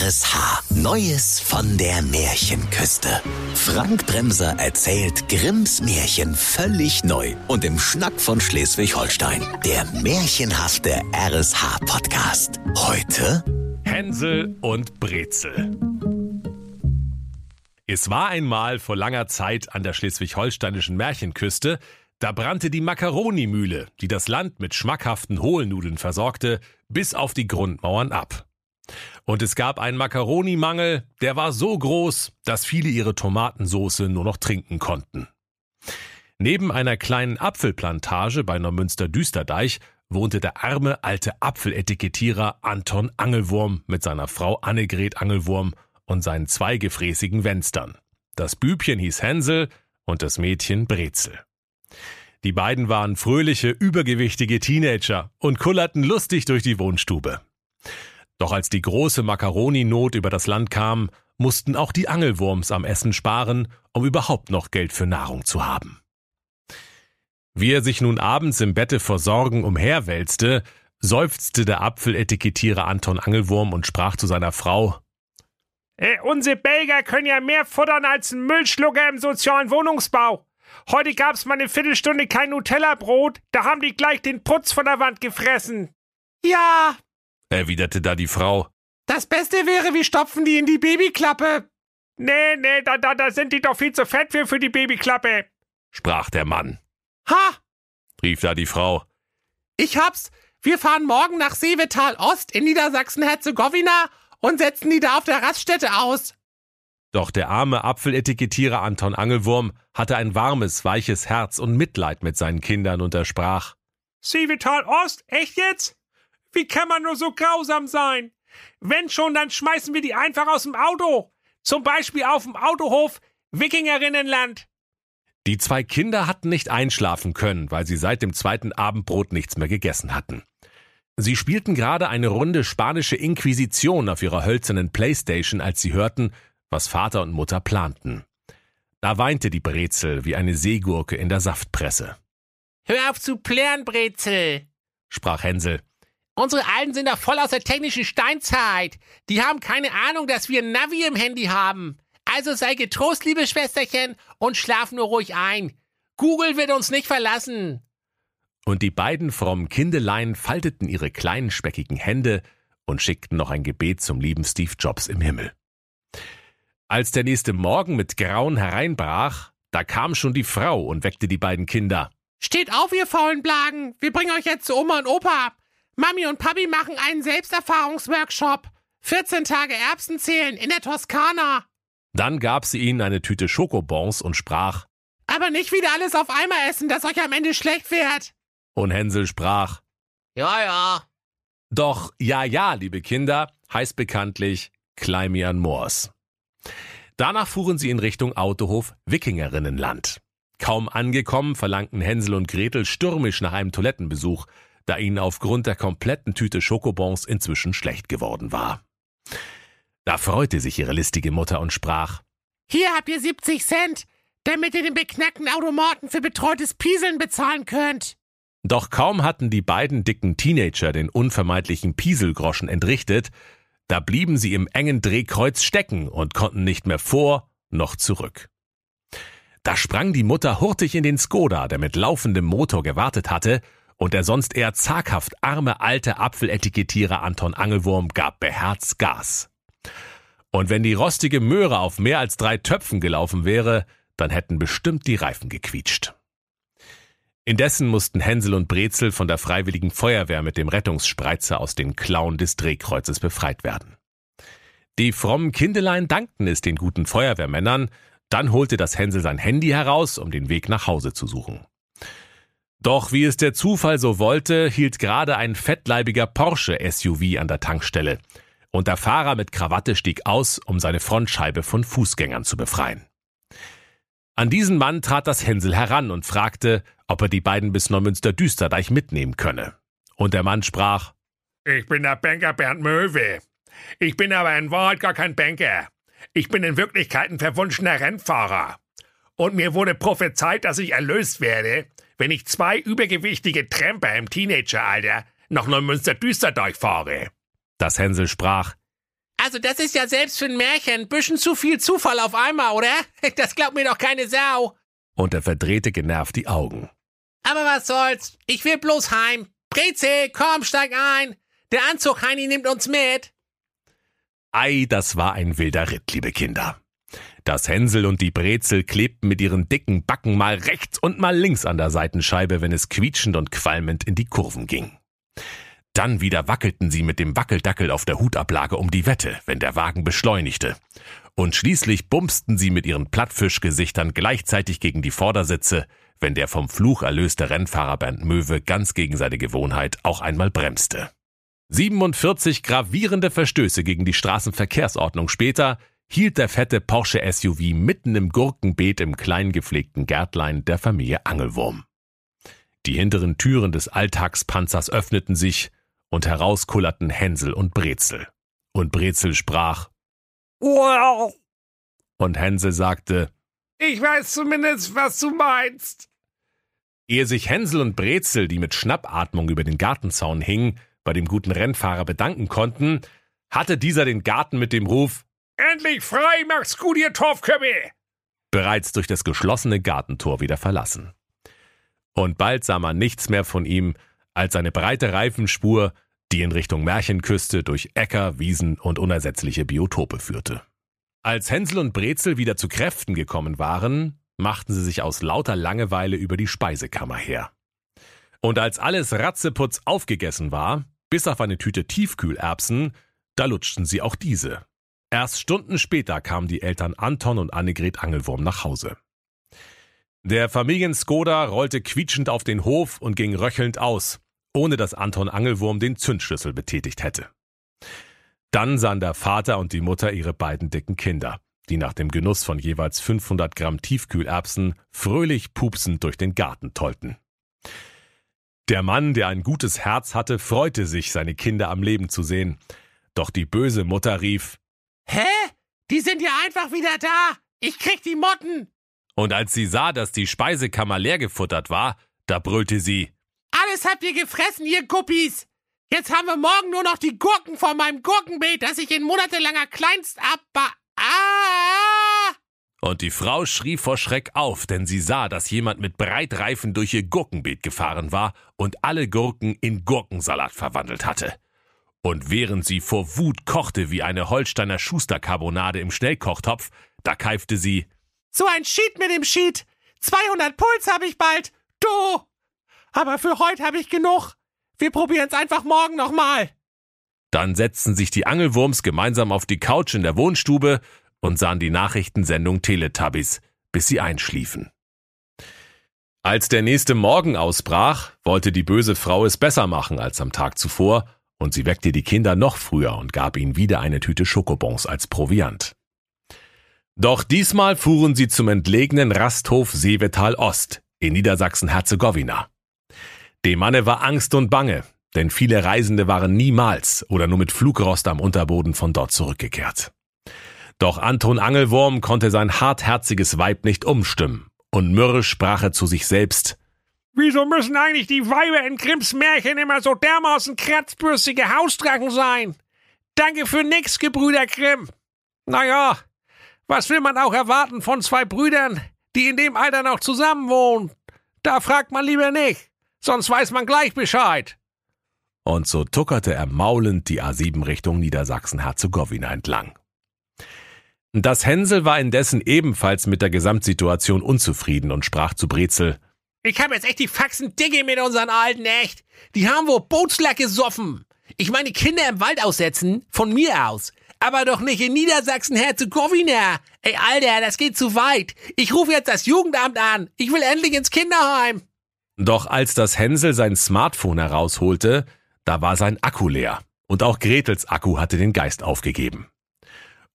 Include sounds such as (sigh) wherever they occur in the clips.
RSH. Neues von der Märchenküste. Frank Bremser erzählt Grimms Märchen völlig neu und im Schnack von Schleswig-Holstein. Der märchenhafte RSH-Podcast. Heute Hänsel und Brezel. Es war einmal vor langer Zeit an der schleswig-holsteinischen Märchenküste, da brannte die Makaronimühle, die das Land mit schmackhaften Hohlnudeln versorgte, bis auf die Grundmauern ab. Und es gab einen Makaronimangel, der war so groß, dass viele ihre Tomatensoße nur noch trinken konnten. Neben einer kleinen Apfelplantage bei Neumünster-Düsterdeich wohnte der arme alte Apfeletikettierer Anton Angelwurm mit seiner Frau Annegret Angelwurm und seinen zwei gefräßigen Wenstern. Das Bübchen hieß Hänsel und das Mädchen Brezel. Die beiden waren fröhliche, übergewichtige Teenager und kullerten lustig durch die Wohnstube. Doch als die große Makaroninot über das Land kam, mussten auch die Angelwurms am Essen sparen, um überhaupt noch Geld für Nahrung zu haben. Wie er sich nun abends im Bette vor Sorgen umherwälzte, seufzte der Apfeletikettierer Anton Angelwurm und sprach zu seiner Frau äh, Unsere Belgier können ja mehr futtern als ein Müllschlucker im sozialen Wohnungsbau. Heute gab's mal eine Viertelstunde kein Nutella-Brot, da haben die gleich den Putz von der Wand gefressen. Ja, erwiderte da die Frau. Das Beste wäre, wir stopfen die in die Babyklappe. Nee, nee, da, da, da sind die doch viel zu fett für, für die Babyklappe, sprach der Mann. Ha! rief da die Frau. Ich hab's. Wir fahren morgen nach Seevetal Ost in Niedersachsen-Herzegowina und setzen die da auf der Raststätte aus. Doch der arme Apfeletikettierer Anton Angelwurm hatte ein warmes, weiches Herz und Mitleid mit seinen Kindern und er sprach: Seevetal Ost? Echt jetzt? Wie kann man nur so grausam sein? Wenn schon, dann schmeißen wir die einfach aus dem Auto. Zum Beispiel auf dem Autohof Wikingerinnenland. Die zwei Kinder hatten nicht einschlafen können, weil sie seit dem zweiten Abendbrot nichts mehr gegessen hatten. Sie spielten gerade eine Runde spanische Inquisition auf ihrer hölzernen Playstation, als sie hörten, was Vater und Mutter planten. Da weinte die Brezel wie eine Seegurke in der Saftpresse. Hör auf zu plären, Brezel, sprach Hänsel. Unsere Alten sind doch voll aus der technischen Steinzeit. Die haben keine Ahnung, dass wir ein Navi im Handy haben. Also sei getrost, liebe Schwesterchen, und schlaf nur ruhig ein. Google wird uns nicht verlassen. Und die beiden frommen Kindelein falteten ihre kleinen speckigen Hände und schickten noch ein Gebet zum lieben Steve Jobs im Himmel. Als der nächste Morgen mit Grauen hereinbrach, da kam schon die Frau und weckte die beiden Kinder. Steht auf, ihr faulen Blagen! Wir bringen euch jetzt zu Oma und Opa. Mami und Papi machen einen Selbsterfahrungsworkshop. 14 Tage Erbsen zählen in der Toskana. Dann gab sie ihnen eine Tüte Schokobons und sprach: Aber nicht wieder alles auf einmal essen, dass euch am Ende schlecht wird. Und Hänsel sprach: Ja, ja. Doch ja, ja, liebe Kinder, heißt bekanntlich Kleimian Moors. Danach fuhren sie in Richtung Autohof Wikingerinnenland. Kaum angekommen, verlangten Hänsel und Gretel stürmisch nach einem Toilettenbesuch, da ihnen aufgrund der kompletten Tüte Schokobons inzwischen schlecht geworden war. Da freute sich ihre listige Mutter und sprach Hier habt ihr 70 Cent, damit ihr den beknackten Automaten für betreutes Pieseln bezahlen könnt. Doch kaum hatten die beiden dicken Teenager den unvermeidlichen Pieselgroschen entrichtet, da blieben sie im engen Drehkreuz stecken und konnten nicht mehr vor noch zurück. Da sprang die Mutter hurtig in den Skoda, der mit laufendem Motor gewartet hatte, und der sonst eher zaghaft arme alte Apfeletikettierer Anton Angelwurm gab beherzt Gas. Und wenn die rostige Möhre auf mehr als drei Töpfen gelaufen wäre, dann hätten bestimmt die Reifen gequietscht. Indessen mussten Hänsel und Brezel von der freiwilligen Feuerwehr mit dem Rettungsspreizer aus den Klauen des Drehkreuzes befreit werden. Die frommen Kindelein dankten es den guten Feuerwehrmännern, dann holte das Hänsel sein Handy heraus, um den Weg nach Hause zu suchen. Doch wie es der Zufall so wollte, hielt gerade ein fettleibiger Porsche SUV an der Tankstelle, und der Fahrer mit Krawatte stieg aus, um seine Frontscheibe von Fußgängern zu befreien. An diesen Mann trat das Hänsel heran und fragte, ob er die beiden bis Neumünster Düsterdeich mitnehmen könne. Und der Mann sprach Ich bin der Banker Bernd Möwe. Ich bin aber in Wahrheit gar kein Banker. Ich bin in Wirklichkeit ein verwunschener Rennfahrer. Und mir wurde prophezeit, dass ich erlöst werde, wenn ich zwei übergewichtige Tramper im Teenageralter nach Neumünster Düsterdeich fahre. Das Hänsel sprach. Also das ist ja selbst für ein Märchen ein bisschen zu viel Zufall auf einmal, oder? (laughs) Das glaubt mir doch keine Sau. Und er verdrehte genervt die Augen. Aber was soll's? Ich will bloß heim. Breze, komm, steig ein. Der Anzug Heini nimmt uns mit. Ei, das war ein wilder Ritt, liebe Kinder. Das Hänsel und die Brezel klebten mit ihren dicken Backen mal rechts und mal links an der Seitenscheibe, wenn es quietschend und qualmend in die Kurven ging. Dann wieder wackelten sie mit dem Wackeldackel auf der Hutablage um die Wette, wenn der Wagen beschleunigte. Und schließlich bumsten sie mit ihren Plattfischgesichtern gleichzeitig gegen die Vordersitze, wenn der vom Fluch erlöste Rennfahrer Bernd Möwe ganz gegen seine Gewohnheit auch einmal bremste. 47 gravierende Verstöße gegen die Straßenverkehrsordnung später hielt der fette Porsche SUV mitten im Gurkenbeet im klein gepflegten Gärtlein der Familie Angelwurm. Die hinteren Türen des Alltagspanzers öffneten sich und heraus kullerten Hänsel und Brezel. Und Brezel sprach Wow. und Hänsel sagte, Ich weiß zumindest, was du meinst. ehe sich Hänsel und Brezel, die mit Schnappatmung über den Gartenzaun hingen, bei dem guten Rennfahrer bedanken konnten, hatte dieser den Garten mit dem Ruf Endlich frei, mach's gut, ihr Torfköppe. bereits durch das geschlossene Gartentor wieder verlassen. Und bald sah man nichts mehr von ihm als eine breite Reifenspur, die in Richtung Märchenküste durch Äcker, Wiesen und unersetzliche Biotope führte. Als Hänsel und Brezel wieder zu Kräften gekommen waren, machten sie sich aus lauter Langeweile über die Speisekammer her. Und als alles ratzeputz aufgegessen war, bis auf eine Tüte Tiefkühlerbsen, da lutschten sie auch diese. Erst Stunden später kamen die Eltern Anton und Annegret Angelwurm nach Hause. Der Familienskoda rollte quietschend auf den Hof und ging röchelnd aus, ohne dass Anton Angelwurm den Zündschlüssel betätigt hätte. Dann sahen der Vater und die Mutter ihre beiden dicken Kinder, die nach dem Genuss von jeweils 500 Gramm Tiefkühlerbsen fröhlich pupsend durch den Garten tollten. Der Mann, der ein gutes Herz hatte, freute sich, seine Kinder am Leben zu sehen. Doch die böse Mutter rief, Hä? Die sind ja einfach wieder da. Ich krieg die Motten. und als sie sah, dass die Speisekammer leer gefuttert war, da brüllte sie, Alles habt ihr gefressen, ihr Guppies. Jetzt haben wir morgen nur noch die Gurken von meinem Gurkenbeet, das ich in monatelanger Kleinst abba... Ah! Und die Frau schrie vor Schreck auf, denn sie sah, dass jemand mit Breitreifen durch ihr Gurkenbeet gefahren war und alle Gurken in Gurkensalat verwandelt hatte. Und während sie vor Wut kochte wie eine Holsteiner Schusterkarbonade im Schnellkochtopf, da keifte sie, So ein Sheet mit dem Sheet. 200 Puls habe ich bald. Du! Aber für heute habe ich genug. Wir probieren es einfach morgen nochmal. Dann setzten sich die Angelwurms gemeinsam auf die Couch in der Wohnstube und sahen die Nachrichtensendung Teletubbies, bis sie einschliefen. Als der nächste Morgen ausbrach, wollte die böse Frau es besser machen als am Tag zuvor, und sie weckte die Kinder noch früher und gab ihnen wieder eine Tüte Schokobons als Proviant. Doch diesmal fuhren sie zum entlegenen Rasthof Seevetal Ost in Niedersachsen-Herzegowina. Dem Manne war Angst und Bange, denn viele Reisende waren niemals oder nur mit Flugrost am Unterboden von dort zurückgekehrt. Doch Anton Angelwurm konnte sein hartherziges Weib nicht umstimmen, und mürrisch sprach er zu sich selbst, Wieso müssen eigentlich die Weiber in Grimms Märchen immer so dermaßen kratzbürstige Hausdrachen sein? Danke für nix, Gebrüder Grimm. Naja, was will man auch erwarten von zwei Brüdern, die in dem Alter noch zusammenwohnen? Da fragt man lieber nicht, sonst weiß man gleich Bescheid. und so tuckerte er maulend die A7 Richtung Niedersachsen-Herzegowina entlang. Das Hänsel war indessen ebenfalls mit der Gesamtsituation unzufrieden und sprach zu Brezel, Ich habe jetzt echt die Faxen dicke mit unseren Alten, echt. Die haben wohl Bootslack gesoffen. Ich meine, Kinder im Wald aussetzen, von mir aus. Aber doch nicht in Niedersachsen-Herzegowina. Ey, Alter, das geht zu weit. Ich rufe jetzt das Jugendamt an. Ich will endlich ins Kinderheim. Doch als das Hänsel sein Smartphone herausholte, da war sein Akku leer. Und auch Gretels Akku hatte den Geist aufgegeben.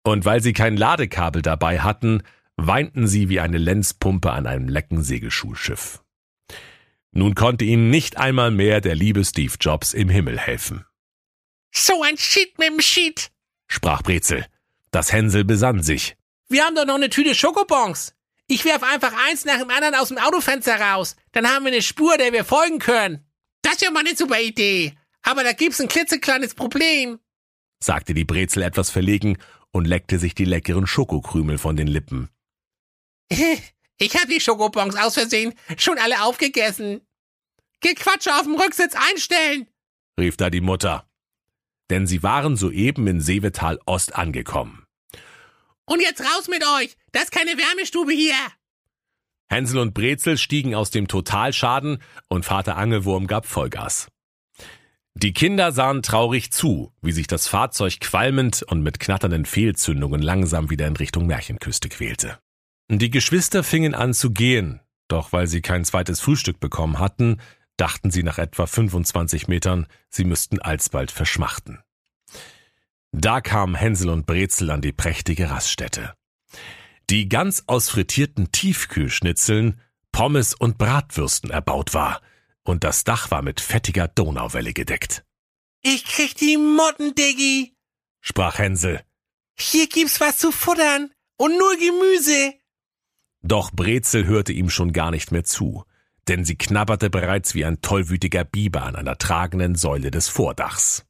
Und weil sie kein Ladekabel dabei hatten, weinten sie wie eine Lenzpumpe an einem lecken Segelschulschiff. Nun konnte ihnen nicht einmal mehr der liebe Steve Jobs im Himmel helfen, So ein Shit mit dem Shit. sprach Brezel. Das Hänsel besann sich. Wir haben doch noch eine Tüte Schokobons. Ich werf einfach eins nach dem anderen aus dem Autofenster raus. Dann haben wir eine Spur, der wir folgen können. Das ist ja mal eine super Idee. Aber da gibt's ein klitzekleines Problem. sagte die Brezel etwas verlegen und leckte sich die leckeren Schokokrümel von den Lippen. (laughs) Ich hab die Schokobons aus Versehen schon alle aufgegessen. Gequatsche auf dem Rücksitz einstellen, rief da die Mutter. Denn sie waren soeben in Seevetal Ost angekommen. Und jetzt raus mit euch! Das ist keine Wärmestube hier! Hänsel und Brezel stiegen aus dem Totalschaden und Vater Angelwurm gab Vollgas. Die Kinder sahen traurig zu, wie sich das Fahrzeug qualmend und mit knatternden Fehlzündungen langsam wieder in Richtung Märchenküste quälte. Die Geschwister fingen an zu gehen, doch weil sie kein zweites Frühstück bekommen hatten, dachten sie nach etwa 25 Metern, sie müssten alsbald verschmachten. Da kamen Hänsel und Brezel an die prächtige Raststätte. Die ganz aus frittierten Tiefkühlschnitzeln, Pommes und Bratwürsten erbaut war, und das Dach war mit fettiger Donauwelle gedeckt. Ich krieg die Motten, Diggi, sprach Hänsel. Hier gibt's was zu futtern und nur Gemüse. Doch Brezel hörte ihm schon gar nicht mehr zu, denn sie knabberte bereits wie ein tollwütiger Biber an einer tragenden Säule des Vordachs.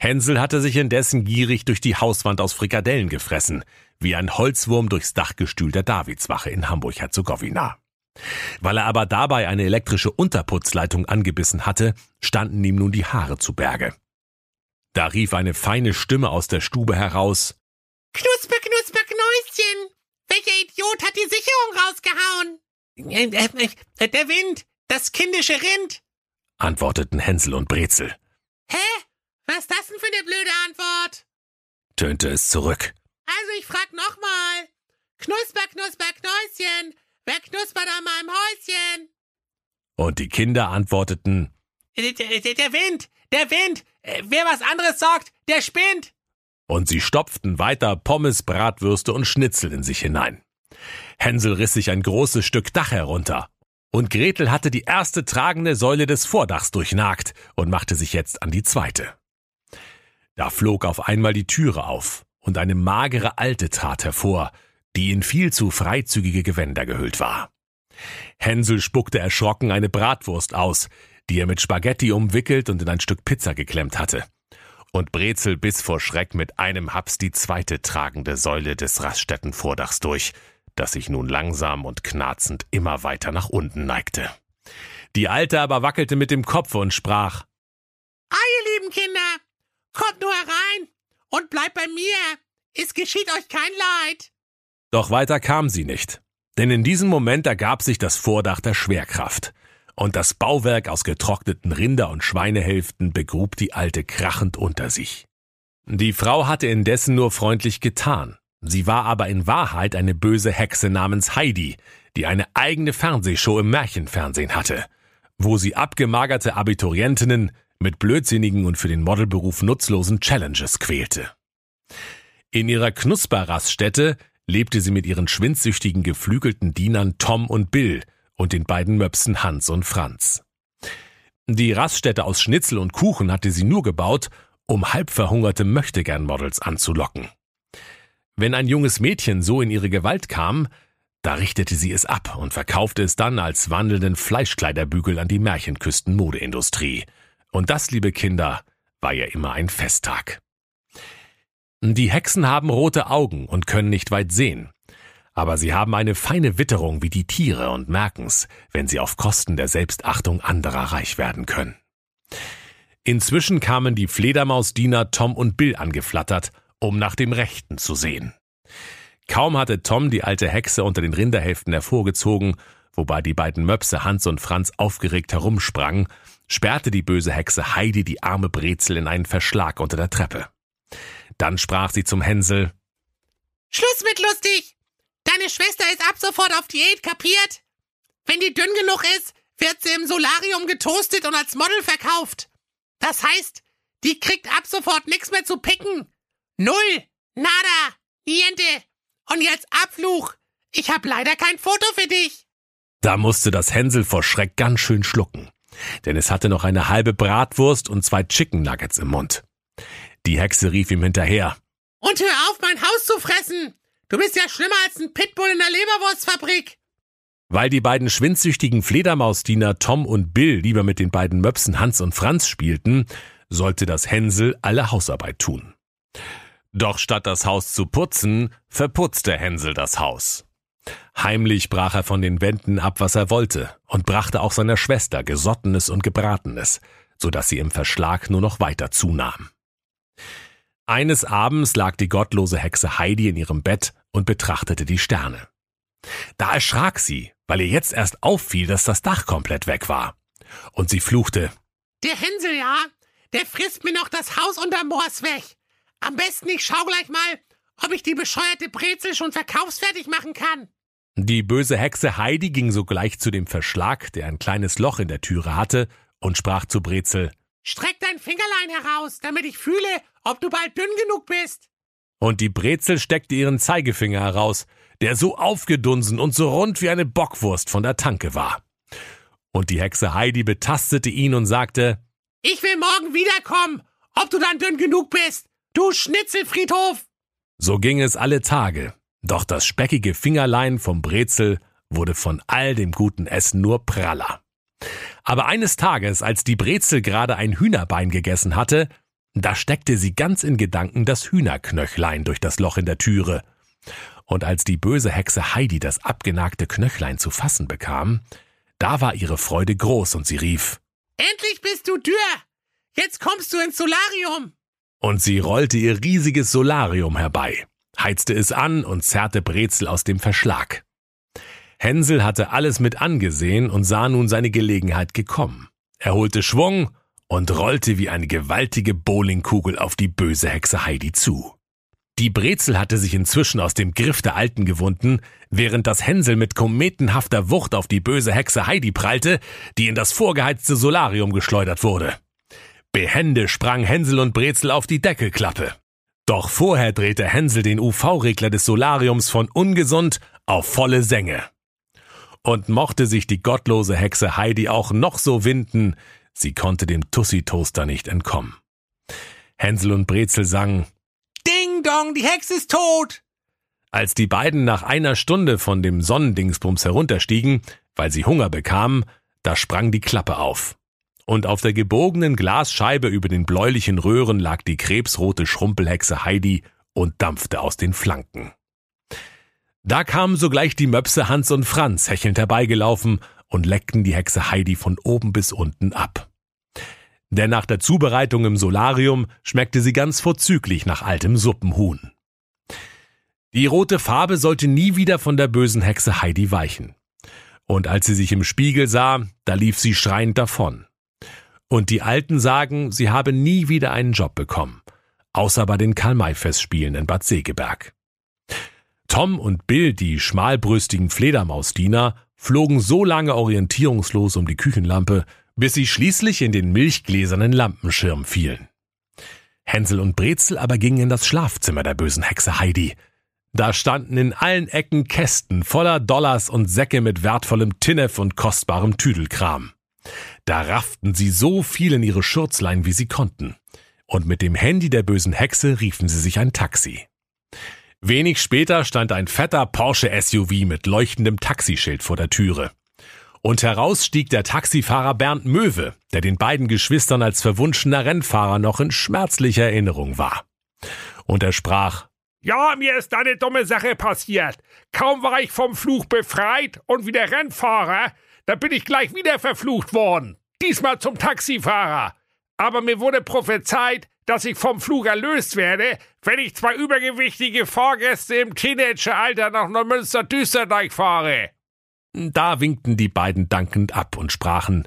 Hänsel hatte sich indessen gierig durch die Hauswand aus Frikadellen gefressen, wie ein Holzwurm durchs Dachgestühl der Davidswache in Hamburg-Herzegowina. Weil er aber dabei eine elektrische Unterputzleitung angebissen hatte, standen ihm nun die Haare zu Berge. Da rief eine feine Stimme aus der Stube heraus Knusper, knusper, Knäuschen! Welcher Idiot hat die Sicherung rausgehauen? Äh, äh, äh, der Wind, das kindische Rind, antworteten Hänsel und Brezel. Hä? Was ist das denn für eine blöde Antwort? tönte es zurück. Also ich frag nochmal. Knusper, knusper, Knäuschen, wer knuspert an meinem Häuschen? Und die Kinder antworteten, der, der, der Wind, der Wind, wer was anderes sagt, der spinnt. Und sie stopften weiter Pommes, Bratwürste und Schnitzel in sich hinein. Hänsel riss sich ein großes Stück Dach herunter. Und Gretel hatte die erste tragende Säule des Vordachs durchnagt und machte sich jetzt an die zweite. Da flog auf einmal die Türe auf und eine magere Alte trat hervor, die in viel zu freizügige Gewänder gehüllt war. Hänsel spuckte erschrocken eine Bratwurst aus, die er mit Spaghetti umwickelt und in ein Stück Pizza geklemmt hatte. Und Brezel biss vor Schreck mit einem Haps die zweite tragende Säule des Raststättenvordachs durch, das sich nun langsam und knarzend immer weiter nach unten neigte. Die Alte aber wackelte mit dem Kopf und sprach Ah, ihr lieben Kinder, kommt nur herein und bleibt bei mir. Es geschieht euch kein Leid. Doch weiter kam sie nicht, denn in diesem Moment ergab sich das Vordach der Schwerkraft, und das Bauwerk aus getrockneten Rinder- und Schweinehälften begrub die Alte krachend unter sich. Die Frau hatte indessen nur freundlich getan, sie war aber in Wahrheit eine böse Hexe namens Heidi, die eine eigene Fernsehshow im Märchenfernsehen hatte, wo sie abgemagerte Abiturientinnen mit blödsinnigen und für den Modelberuf nutzlosen Challenges quälte. In ihrer Knusperraststätte lebte sie mit ihren schwindsüchtigen geflügelten Dienern Tom und Bill und den beiden Möpsen Hans und Franz. Die Raststätte aus Schnitzel und Kuchen hatte sie nur gebaut, um halbverhungerte Möchtegern-Models anzulocken. Wenn ein junges Mädchen so in ihre Gewalt kam, da richtete sie es ab und verkaufte es dann als wandelnden Fleischkleiderbügel an die Märchenküsten-Modeindustrie. Und das, liebe Kinder, war ja immer ein Festtag. Die Hexen haben rote Augen und können nicht weit sehen. Aber sie haben eine feine Witterung wie die Tiere und merken's, wenn sie auf Kosten der Selbstachtung anderer reich werden können. Inzwischen kamen die Fledermausdiener Tom und Bill angeflattert, um nach dem Rechten zu sehen. Kaum hatte Tom die alte Hexe unter den Rinderhälften hervorgezogen, wobei die beiden Möpse Hans und Franz aufgeregt herumsprangen, sperrte die böse Hexe Heidi die arme Brezel in einen Verschlag unter der Treppe. Dann sprach sie zum Hänsel Schluss mit lustig! Deine Schwester ist ab sofort auf Diät, kapiert? Wenn die dünn genug ist, wird sie im Solarium getoastet und als Model verkauft. Das heißt, die kriegt ab sofort nichts mehr zu picken. Null, nada, niente. Und jetzt Abfluch. Ich hab leider kein Foto für dich. Da musste das Hänsel vor Schreck ganz schön schlucken, denn es hatte noch eine halbe Bratwurst und zwei Chicken Nuggets im Mund. Die Hexe rief ihm hinterher. Und hör auf, mein Haus zu fressen! Du bist ja schlimmer als ein Pitbull in der Leberwurstfabrik! Weil die beiden schwindsüchtigen Fledermausdiener Tom und Bill lieber mit den beiden Möpsen Hans und Franz spielten, sollte das Hänsel alle Hausarbeit tun. Doch statt das Haus zu putzen, verputzte Hänsel das Haus. Heimlich brach er von den Wänden ab, was er wollte, und brachte auch seiner Schwester Gesottenes und Gebratenes, so dass sie im Verschlag nur noch weiter zunahm. Eines Abends lag die gottlose Hexe Heidi in ihrem Bett und betrachtete die Sterne. Da erschrak sie, weil ihr jetzt erst auffiel, dass das Dach komplett weg war. Und sie fluchte. Der Hänsel, ja, der frisst mir noch das Haus unter Moors weg. Am besten ich schau gleich mal, ob ich die bescheuerte Brezel schon verkaufsfertig machen kann. Die böse Hexe Heidi ging sogleich zu dem Verschlag, der ein kleines Loch in der Türe hatte, und sprach zu Brezel. Streck dein Fingerlein heraus, damit ich fühle, ob du bald dünn genug bist. Und die Brezel steckte ihren Zeigefinger heraus, der so aufgedunsen und so rund wie eine Bockwurst von der Tanke war. Und die Hexe Heidi betastete ihn und sagte, Ich will morgen wiederkommen, ob du dann dünn genug bist, du Schnitzelfriedhof. So ging es alle Tage, doch das speckige Fingerlein vom Brezel wurde von all dem guten Essen nur praller. Aber eines Tages, als die Brezel gerade ein Hühnerbein gegessen hatte, da steckte sie ganz in Gedanken das Hühnerknöchlein durch das Loch in der Türe. Und als die böse Hexe Heidi das abgenagte Knöchlein zu fassen bekam, da war ihre Freude groß und sie rief, Endlich bist du Tür! Jetzt kommst du ins Solarium! Und sie rollte ihr riesiges Solarium herbei, heizte es an und zerrte Brezel aus dem Verschlag. Hänsel hatte alles mit angesehen und sah nun seine Gelegenheit gekommen. Er holte Schwung und rollte wie eine gewaltige Bowlingkugel auf die böse Hexe Heidi zu. Die Brezel hatte sich inzwischen aus dem Griff der Alten gewunden, während das Hänsel mit kometenhafter Wucht auf die böse Hexe Heidi prallte, die in das vorgeheizte Solarium geschleudert wurde. Behende sprang Hänsel und Brezel auf die Deckelklappe. Doch vorher drehte Hänsel den UV-Regler des Solariums von ungesund auf volle Sänge. Und mochte sich die gottlose Hexe Heidi auch noch so winden, sie konnte dem Tussi-Toaster nicht entkommen. Hänsel und Brezel sangen Ding dong, die Hexe ist tot! Als die beiden nach einer Stunde von dem Sonnendingsbums herunterstiegen, weil sie Hunger bekamen, da sprang die Klappe auf. Und auf der gebogenen Glasscheibe über den bläulichen Röhren lag die krebsrote Schrumpelhexe Heidi und dampfte aus den Flanken. Da kamen sogleich die Möpse Hans und Franz hechelnd herbeigelaufen und leckten die Hexe Heidi von oben bis unten ab. Denn nach der Zubereitung im Solarium schmeckte sie ganz vorzüglich nach altem Suppenhuhn. Die rote Farbe sollte nie wieder von der bösen Hexe Heidi weichen. Und als sie sich im Spiegel sah, da lief sie schreiend davon. Und die Alten sagen, sie habe nie wieder einen Job bekommen, außer bei den Karl-May-Festspielen in Bad Segeberg. Tom und Bill, die schmalbrüstigen Fledermausdiener, flogen so lange orientierungslos um die Küchenlampe, bis sie schließlich in den milchgläsernen Lampenschirm fielen. Hänsel und Brezel aber gingen in das Schlafzimmer der bösen Hexe Heidi. Da standen in allen Ecken Kästen voller Dollars und Säcke mit wertvollem Tinnef und kostbarem Tüdelkram. Da rafften sie so viel in ihre Schurzlein, wie sie konnten. Und mit dem Handy der bösen Hexe riefen sie sich ein Taxi. Wenig später stand ein fetter Porsche SUV mit leuchtendem Taxischild vor der Türe. Und heraus stieg der Taxifahrer Bernd Möwe, der den beiden Geschwistern als verwunschener Rennfahrer noch in schmerzlicher Erinnerung war. Und er sprach, Ja, mir ist eine dumme Sache passiert. Kaum war ich vom Fluch befreit und wieder Rennfahrer, da bin ich gleich wieder verflucht worden. Diesmal zum Taxifahrer. Aber mir wurde prophezeit, dass ich vom Fluch erlöst werde, wenn ich zwei übergewichtige Fahrgäste im Teenageralter nach Neumünster-Düsterdeich fahre. Da winkten die beiden dankend ab und sprachen,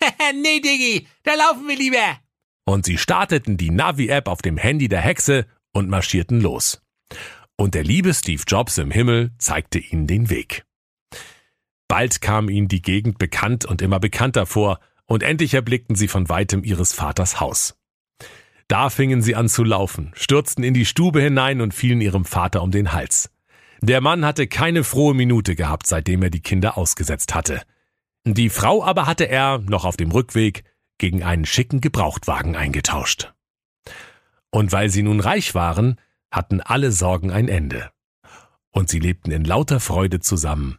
(laughs) nee, Diggi, da laufen wir lieber. Und sie starteten die Navi-App auf dem Handy der Hexe und marschierten los. Und der liebe Steve Jobs im Himmel zeigte ihnen den Weg. Bald kam ihnen die Gegend bekannt und immer bekannter vor, und endlich erblickten sie von weitem ihres Vaters Haus. Da fingen sie an zu laufen, stürzten in die Stube hinein und fielen ihrem Vater um den Hals. Der Mann hatte keine frohe Minute gehabt, seitdem er die Kinder ausgesetzt hatte. Die Frau aber hatte er, noch auf dem Rückweg, gegen einen schicken Gebrauchtwagen eingetauscht. Und weil sie nun reich waren, hatten alle Sorgen ein Ende. Und sie lebten in lauter Freude zusammen,